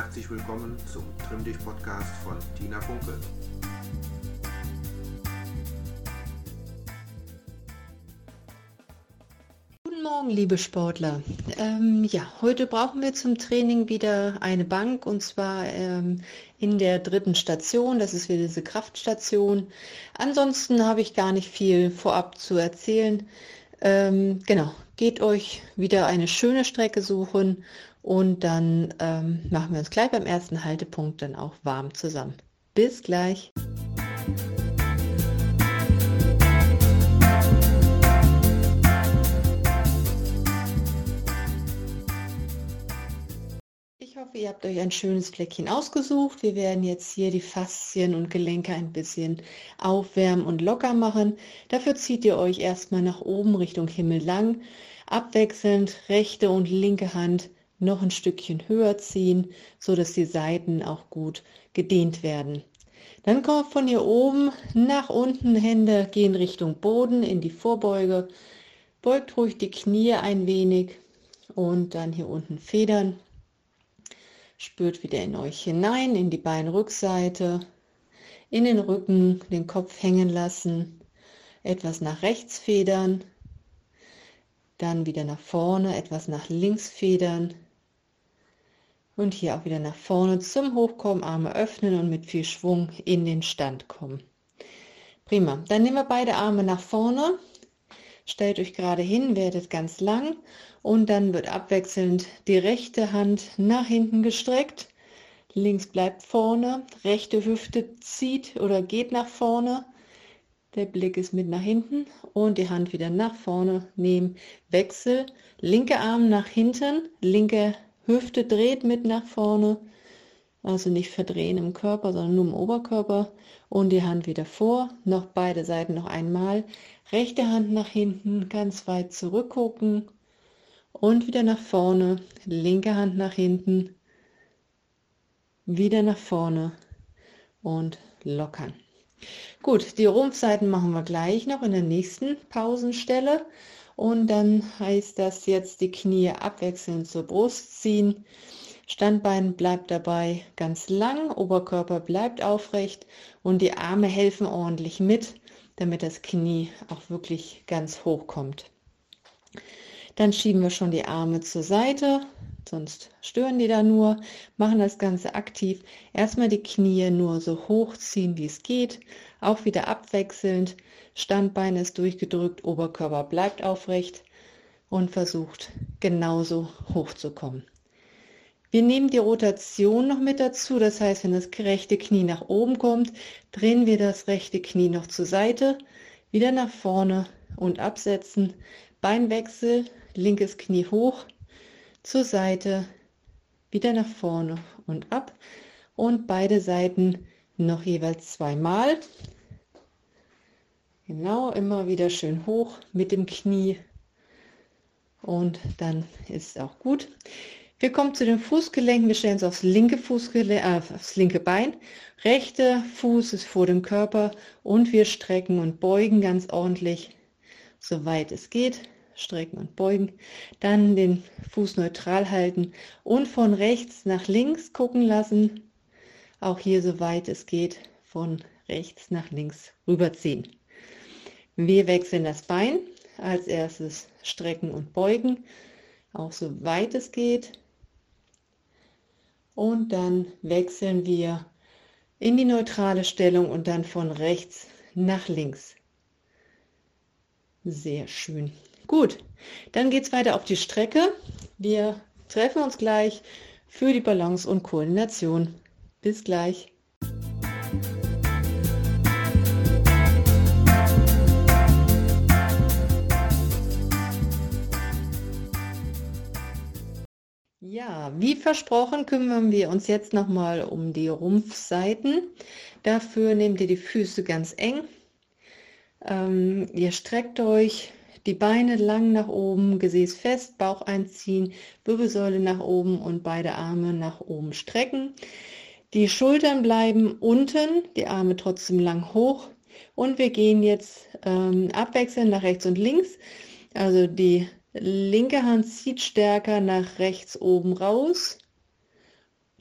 Herzlich willkommen zum Trimm dich Podcast von Tina Funke. Guten Morgen, liebe Sportler. Ähm, ja, heute brauchen wir zum Training wieder eine Bank und zwar ähm, in der dritten Station. Das ist wieder diese Kraftstation. Ansonsten habe ich gar nicht viel vorab zu erzählen. Ähm, genau, geht euch wieder eine schöne Strecke suchen und dann ähm, machen wir uns gleich beim ersten Haltepunkt dann auch warm zusammen. Bis gleich. Ich hoffe, ihr habt euch ein schönes Fleckchen ausgesucht. Wir werden jetzt hier die Faszien und Gelenke ein bisschen aufwärmen und locker machen. Dafür zieht ihr euch erstmal nach oben Richtung Himmel lang, abwechselnd rechte und linke Hand noch ein Stückchen höher ziehen, so dass die Seiten auch gut gedehnt werden. Dann kommt von hier oben nach unten, Hände gehen Richtung Boden in die Vorbeuge. Beugt ruhig die Knie ein wenig und dann hier unten federn. Spürt wieder in euch hinein, in die Beinrückseite, in den Rücken, den Kopf hängen lassen, etwas nach rechts federn, dann wieder nach vorne, etwas nach links federn, und hier auch wieder nach vorne zum Hochkommen, Arme öffnen und mit viel Schwung in den Stand kommen. Prima. Dann nehmen wir beide Arme nach vorne. Stellt euch gerade hin, werdet ganz lang und dann wird abwechselnd die rechte Hand nach hinten gestreckt. Links bleibt vorne, rechte Hüfte zieht oder geht nach vorne. Der Blick ist mit nach hinten und die Hand wieder nach vorne nehmen. Wechsel, linke Arm nach hinten, linke Hüfte dreht mit nach vorne, also nicht verdrehen im Körper, sondern nur im Oberkörper. Und die Hand wieder vor, noch beide Seiten noch einmal, rechte Hand nach hinten, ganz weit zurückgucken. Und wieder nach vorne, linke Hand nach hinten, wieder nach vorne. Und lockern. Gut, die Rumpfseiten machen wir gleich noch in der nächsten Pausenstelle. Und dann heißt das jetzt die Knie abwechselnd zur Brust ziehen. Standbein bleibt dabei ganz lang, Oberkörper bleibt aufrecht und die Arme helfen ordentlich mit, damit das Knie auch wirklich ganz hoch kommt. Dann schieben wir schon die Arme zur Seite, sonst stören die da nur. Machen das Ganze aktiv. Erstmal die Knie nur so hoch ziehen, wie es geht. Auch wieder abwechselnd. Standbein ist durchgedrückt, Oberkörper bleibt aufrecht und versucht genauso hoch zu kommen. Wir nehmen die Rotation noch mit dazu, das heißt, wenn das rechte Knie nach oben kommt, drehen wir das rechte Knie noch zur Seite, wieder nach vorne und absetzen. Beinwechsel, linkes Knie hoch, zur Seite, wieder nach vorne und ab und beide Seiten noch jeweils zweimal. Genau, immer wieder schön hoch mit dem Knie und dann ist es auch gut. Wir kommen zu den Fußgelenken. Wir stellen uns aufs linke Fußgelenk, äh, aufs linke Bein. Rechter Fuß ist vor dem Körper und wir strecken und beugen ganz ordentlich, soweit es geht. Strecken und beugen. Dann den Fuß neutral halten und von rechts nach links gucken lassen. Auch hier, soweit es geht, von rechts nach links rüberziehen. Wir wechseln das Bein. Als erstes strecken und beugen, auch so weit es geht. Und dann wechseln wir in die neutrale Stellung und dann von rechts nach links. Sehr schön. Gut, dann geht es weiter auf die Strecke. Wir treffen uns gleich für die Balance und Koordination. Bis gleich. Ja, wie versprochen kümmern wir uns jetzt nochmal um die Rumpfseiten. Dafür nehmt ihr die Füße ganz eng. Ähm, ihr streckt euch die Beine lang nach oben, Gesäß fest, Bauch einziehen, Wirbelsäule nach oben und beide Arme nach oben strecken. Die Schultern bleiben unten, die Arme trotzdem lang hoch. Und wir gehen jetzt ähm, abwechselnd nach rechts und links. Also die Linke Hand zieht stärker nach rechts oben raus.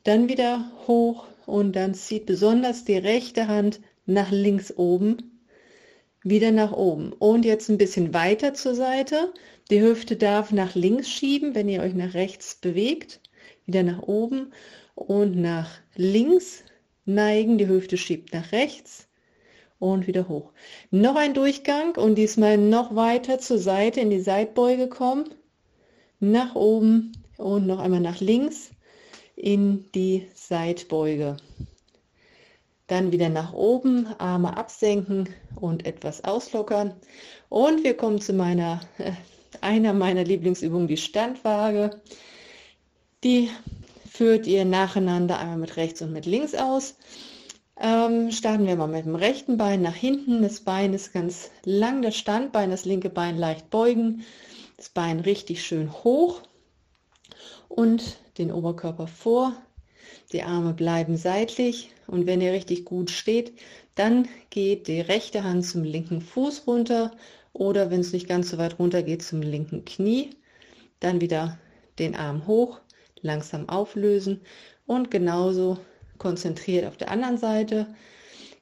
Dann wieder hoch und dann zieht besonders die rechte Hand nach links oben, wieder nach oben. Und jetzt ein bisschen weiter zur Seite. Die Hüfte darf nach links schieben, wenn ihr euch nach rechts bewegt. Wieder nach oben und nach links neigen. Die Hüfte schiebt nach rechts und wieder hoch. Noch ein Durchgang und diesmal noch weiter zur Seite in die Seitbeuge kommen. Nach oben und noch einmal nach links in die Seitbeuge. Dann wieder nach oben, Arme absenken und etwas auslockern. Und wir kommen zu meiner, äh, einer meiner Lieblingsübungen, die Standwaage. Die führt ihr nacheinander einmal mit rechts und mit links aus. Ähm, starten wir mal mit dem rechten Bein nach hinten. Das Bein ist ganz lang, das Standbein, das linke Bein leicht beugen. Das Bein richtig schön hoch und den Oberkörper vor. Die Arme bleiben seitlich und wenn ihr richtig gut steht, dann geht die rechte Hand zum linken Fuß runter oder wenn es nicht ganz so weit runter geht, zum linken Knie. Dann wieder den Arm hoch, langsam auflösen und genauso konzentriert auf der anderen Seite.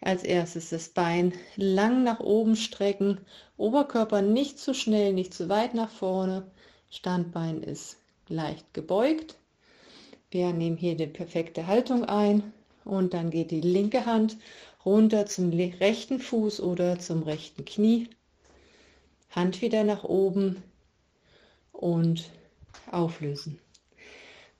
Als erstes das Bein lang nach oben strecken, Oberkörper nicht zu schnell, nicht zu weit nach vorne. Standbein ist leicht gebeugt. Wir nehmen hier die perfekte Haltung ein und dann geht die linke Hand runter zum rechten Fuß oder zum rechten Knie. Hand wieder nach oben und auflösen.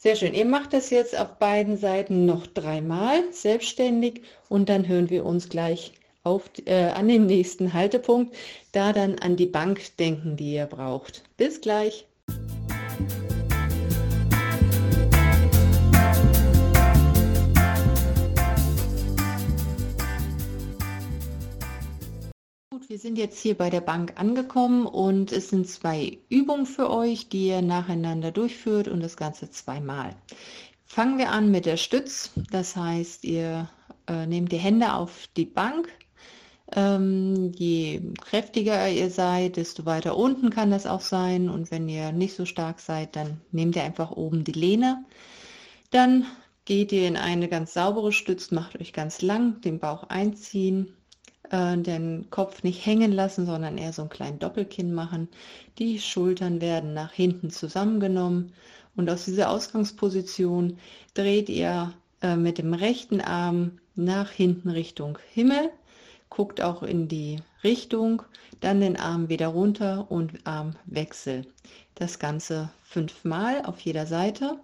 Sehr schön. Ihr macht das jetzt auf beiden Seiten noch dreimal selbstständig und dann hören wir uns gleich auf, äh, an den nächsten Haltepunkt, da dann an die Bank denken, die ihr braucht. Bis gleich. Wir sind jetzt hier bei der Bank angekommen und es sind zwei Übungen für euch, die ihr nacheinander durchführt und das Ganze zweimal. Fangen wir an mit der Stütz. Das heißt, ihr äh, nehmt die Hände auf die Bank. Ähm, je kräftiger ihr seid, desto weiter unten kann das auch sein. Und wenn ihr nicht so stark seid, dann nehmt ihr einfach oben die Lehne. Dann geht ihr in eine ganz saubere Stütz, macht euch ganz lang, den Bauch einziehen, äh, den Kopf nicht hängen lassen, sondern eher so einen kleinen Doppelkinn machen. Die Schultern werden nach hinten zusammengenommen und aus dieser Ausgangsposition dreht ihr äh, mit dem rechten Arm nach hinten Richtung Himmel, guckt auch in die Richtung, dann den Arm wieder runter und Armwechsel. Das Ganze fünfmal auf jeder Seite.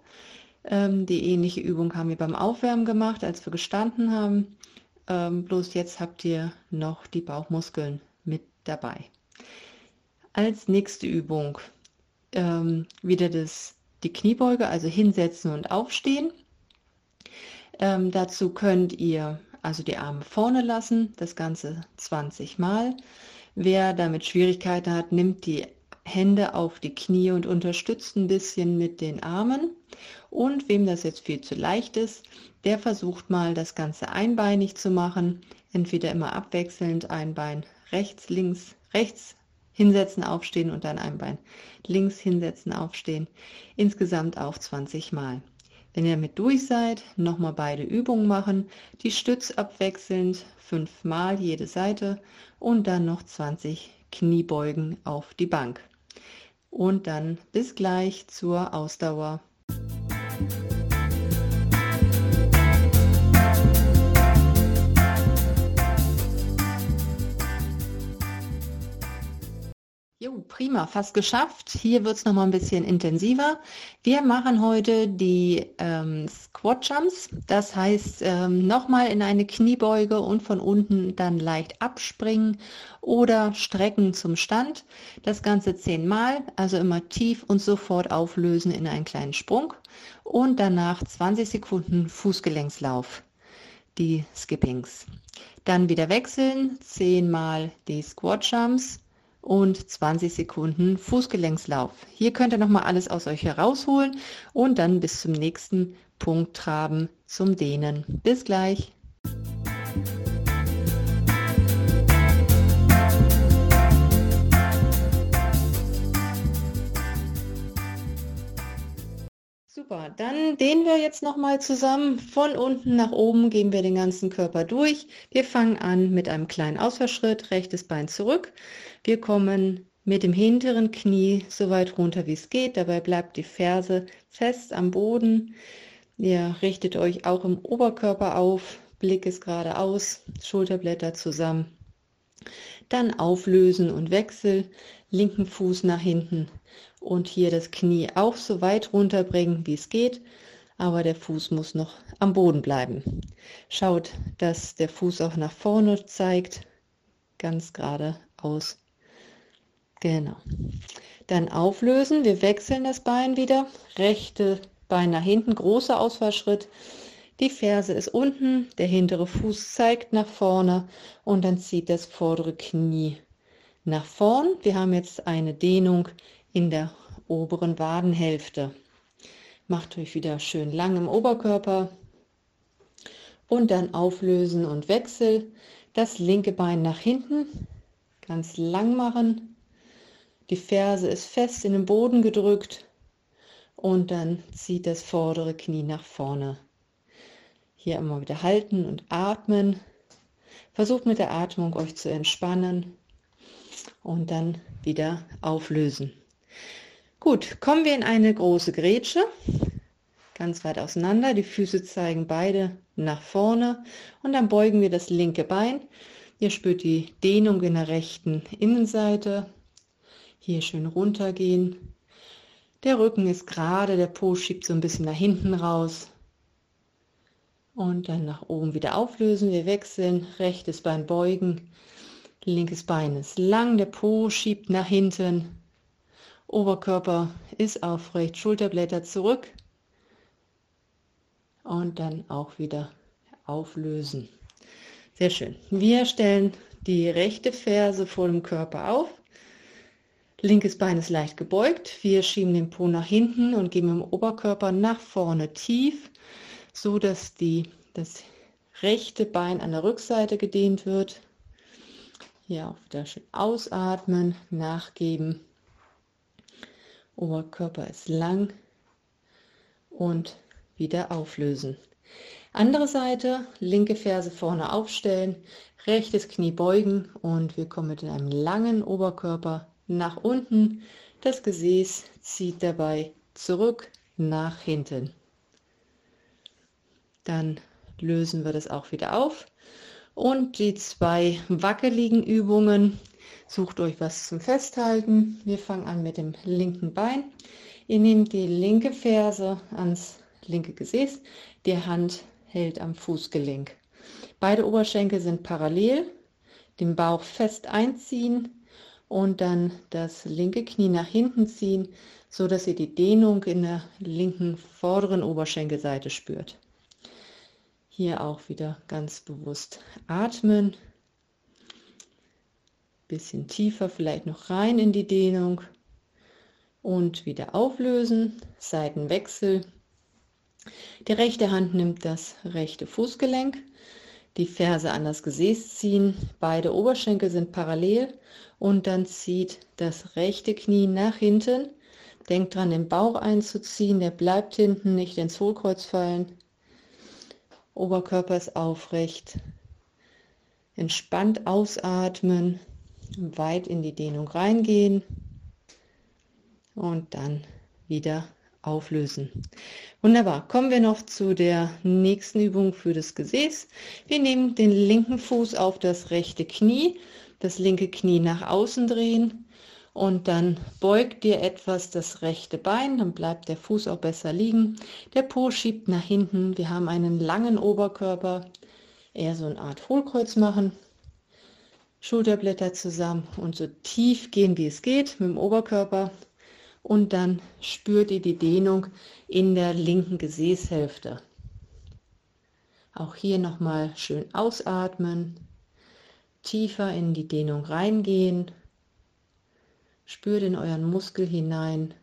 Ähm, die ähnliche Übung haben wir beim Aufwärmen gemacht, als wir gestanden haben. Ähm, bloß jetzt habt ihr noch die Bauchmuskeln mit dabei. Als nächste Übung ähm, wieder das, die Kniebeuge, also hinsetzen und aufstehen. Ähm, dazu könnt ihr also die Arme vorne lassen, das Ganze 20 Mal. Wer damit Schwierigkeiten hat, nimmt die Hände auf die Knie und unterstützt ein bisschen mit den Armen. Und wem das jetzt viel zu leicht ist, der versucht mal das Ganze einbeinig zu machen. Entweder immer abwechselnd ein Bein rechts, links, rechts hinsetzen, aufstehen und dann ein Bein links hinsetzen, aufstehen. Insgesamt auch 20 Mal. Wenn ihr damit durch seid, nochmal beide Übungen machen. Die Stütz abwechselnd, fünfmal jede Seite und dann noch 20 Kniebeugen auf die Bank. Und dann bis gleich zur Ausdauer. Jo, prima, fast geschafft. Hier wird es nochmal ein bisschen intensiver. Wir machen heute die ähm, Squat Jumps. Das heißt, ähm, nochmal in eine Kniebeuge und von unten dann leicht abspringen oder strecken zum Stand. Das Ganze zehnmal, also immer tief und sofort auflösen in einen kleinen Sprung. Und danach 20 Sekunden Fußgelenkslauf, die Skippings. Dann wieder wechseln, zehnmal die Squat Jumps und 20 Sekunden Fußgelenkslauf. Hier könnt ihr nochmal alles aus euch herausholen und dann bis zum nächsten Punkt traben zum Dehnen. Bis gleich. Super, dann dehnen wir jetzt nochmal zusammen. Von unten nach oben gehen wir den ganzen Körper durch. Wir fangen an mit einem kleinen Ausfallschritt, rechtes Bein zurück. Wir kommen mit dem hinteren Knie so weit runter, wie es geht. Dabei bleibt die Ferse fest am Boden. Ihr richtet euch auch im Oberkörper auf. Blick ist geradeaus, Schulterblätter zusammen. Dann auflösen und Wechsel. Linken Fuß nach hinten und hier das Knie auch so weit runterbringen, wie es geht, aber der Fuß muss noch am Boden bleiben. Schaut, dass der Fuß auch nach vorne zeigt, ganz gerade aus. Genau. Dann auflösen, wir wechseln das Bein wieder, rechte Bein nach hinten, großer Ausfallschritt. Die Ferse ist unten, der hintere Fuß zeigt nach vorne und dann zieht das vordere Knie nach vorn. Wir haben jetzt eine Dehnung in der oberen Wadenhälfte. Macht euch wieder schön lang im Oberkörper und dann auflösen und wechsel. Das linke Bein nach hinten, ganz lang machen. Die Ferse ist fest in den Boden gedrückt und dann zieht das vordere Knie nach vorne. Hier immer wieder halten und atmen. Versucht mit der Atmung euch zu entspannen und dann wieder auflösen. Gut, kommen wir in eine große Grätsche. Ganz weit auseinander. Die Füße zeigen beide nach vorne und dann beugen wir das linke Bein. Ihr spürt die Dehnung in der rechten Innenseite. Hier schön runtergehen. Der Rücken ist gerade, der Po schiebt so ein bisschen nach hinten raus. Und dann nach oben wieder auflösen. Wir wechseln. Rechtes Bein beugen. Linkes Bein ist lang. Der Po schiebt nach hinten. Oberkörper ist aufrecht, Schulterblätter zurück und dann auch wieder auflösen. Sehr schön. Wir stellen die rechte Ferse vor dem Körper auf. Linkes Bein ist leicht gebeugt. Wir schieben den Po nach hinten und geben im Oberkörper nach vorne tief, so dass die, das rechte Bein an der Rückseite gedehnt wird. Hier auch wieder schön ausatmen, nachgeben Oberkörper ist lang und wieder auflösen. Andere Seite, linke Ferse vorne aufstellen, rechtes Knie beugen und wir kommen mit einem langen Oberkörper nach unten. Das Gesäß zieht dabei zurück nach hinten. Dann lösen wir das auch wieder auf. Und die zwei wackeligen Übungen Sucht euch was zum Festhalten. Wir fangen an mit dem linken Bein. Ihr nehmt die linke Ferse ans linke Gesäß. Die Hand hält am Fußgelenk. Beide Oberschenkel sind parallel. Den Bauch fest einziehen und dann das linke Knie nach hinten ziehen, so dass ihr die Dehnung in der linken vorderen Oberschenkelseite spürt. Hier auch wieder ganz bewusst atmen bisschen tiefer, vielleicht noch rein in die Dehnung und wieder auflösen, Seitenwechsel. Die rechte Hand nimmt das rechte Fußgelenk, die Ferse an das Gesäß ziehen, beide Oberschenkel sind parallel und dann zieht das rechte Knie nach hinten. Denkt dran, den Bauch einzuziehen, der bleibt hinten, nicht ins Hohlkreuz fallen. Oberkörper ist aufrecht. Entspannt ausatmen weit in die Dehnung reingehen und dann wieder auflösen. Wunderbar. Kommen wir noch zu der nächsten Übung für das Gesäß. Wir nehmen den linken Fuß auf das rechte Knie, das linke Knie nach außen drehen und dann beugt ihr etwas das rechte Bein, dann bleibt der Fuß auch besser liegen. Der Po schiebt nach hinten. Wir haben einen langen Oberkörper, eher so eine Art Hohlkreuz machen. Schulterblätter zusammen und so tief gehen, wie es geht mit dem Oberkörper. Und dann spürt ihr die Dehnung in der linken Gesäßhälfte. Auch hier nochmal schön ausatmen, tiefer in die Dehnung reingehen. Spürt in euren Muskel hinein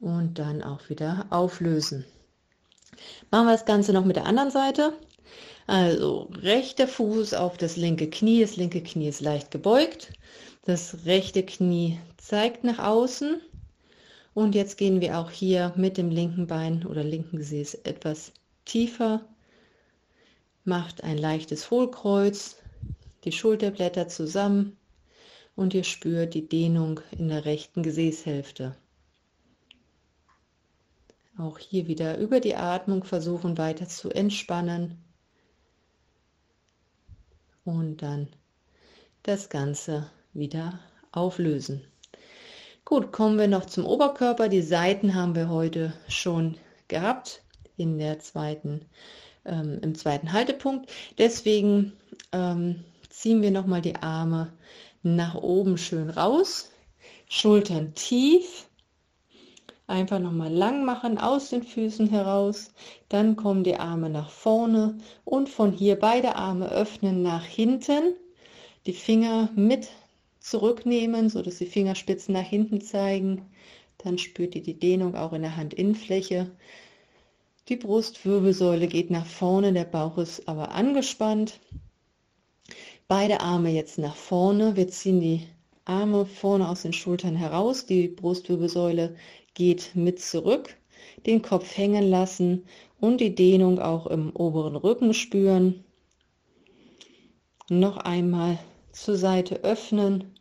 und dann auch wieder auflösen. Machen wir das Ganze noch mit der anderen Seite. Also rechter Fuß auf das linke Knie, das linke Knie ist leicht gebeugt, das rechte Knie zeigt nach außen Und jetzt gehen wir auch hier mit dem linken Bein oder linken Gesäß etwas tiefer. Macht ein leichtes Hohlkreuz, die Schulterblätter zusammen und ihr spürt die Dehnung in der rechten Gesäßhälfte. Auch hier wieder über die Atmung versuchen weiter zu entspannen und dann das Ganze wieder auflösen. Gut, kommen wir noch zum Oberkörper. Die Seiten haben wir heute schon gehabt in der zweiten, ähm, im zweiten Haltepunkt. Deswegen ähm, ziehen wir noch mal die Arme nach oben schön raus, Schultern tief, einfach noch mal lang machen aus den Füßen heraus, dann kommen die Arme nach vorne und von hier beide Arme öffnen nach hinten, die Finger mit zurücknehmen, so dass die Fingerspitzen nach hinten zeigen. Dann spürt ihr die Dehnung auch in der Handinnenfläche. Die Brustwirbelsäule geht nach vorne, der Bauch ist aber angespannt. Beide Arme jetzt nach vorne. Wir ziehen die Arme vorne aus den Schultern heraus. Die Brustwirbelsäule geht mit zurück. Den Kopf hängen lassen und die Dehnung auch im oberen Rücken spüren. Noch einmal zur Seite öffnen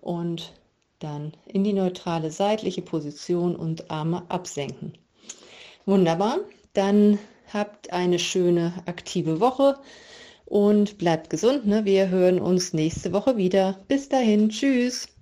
und dann in die neutrale seitliche Position und Arme absenken. Wunderbar, dann habt eine schöne aktive Woche und bleibt gesund. Ne? Wir hören uns nächste Woche wieder. Bis dahin, tschüss.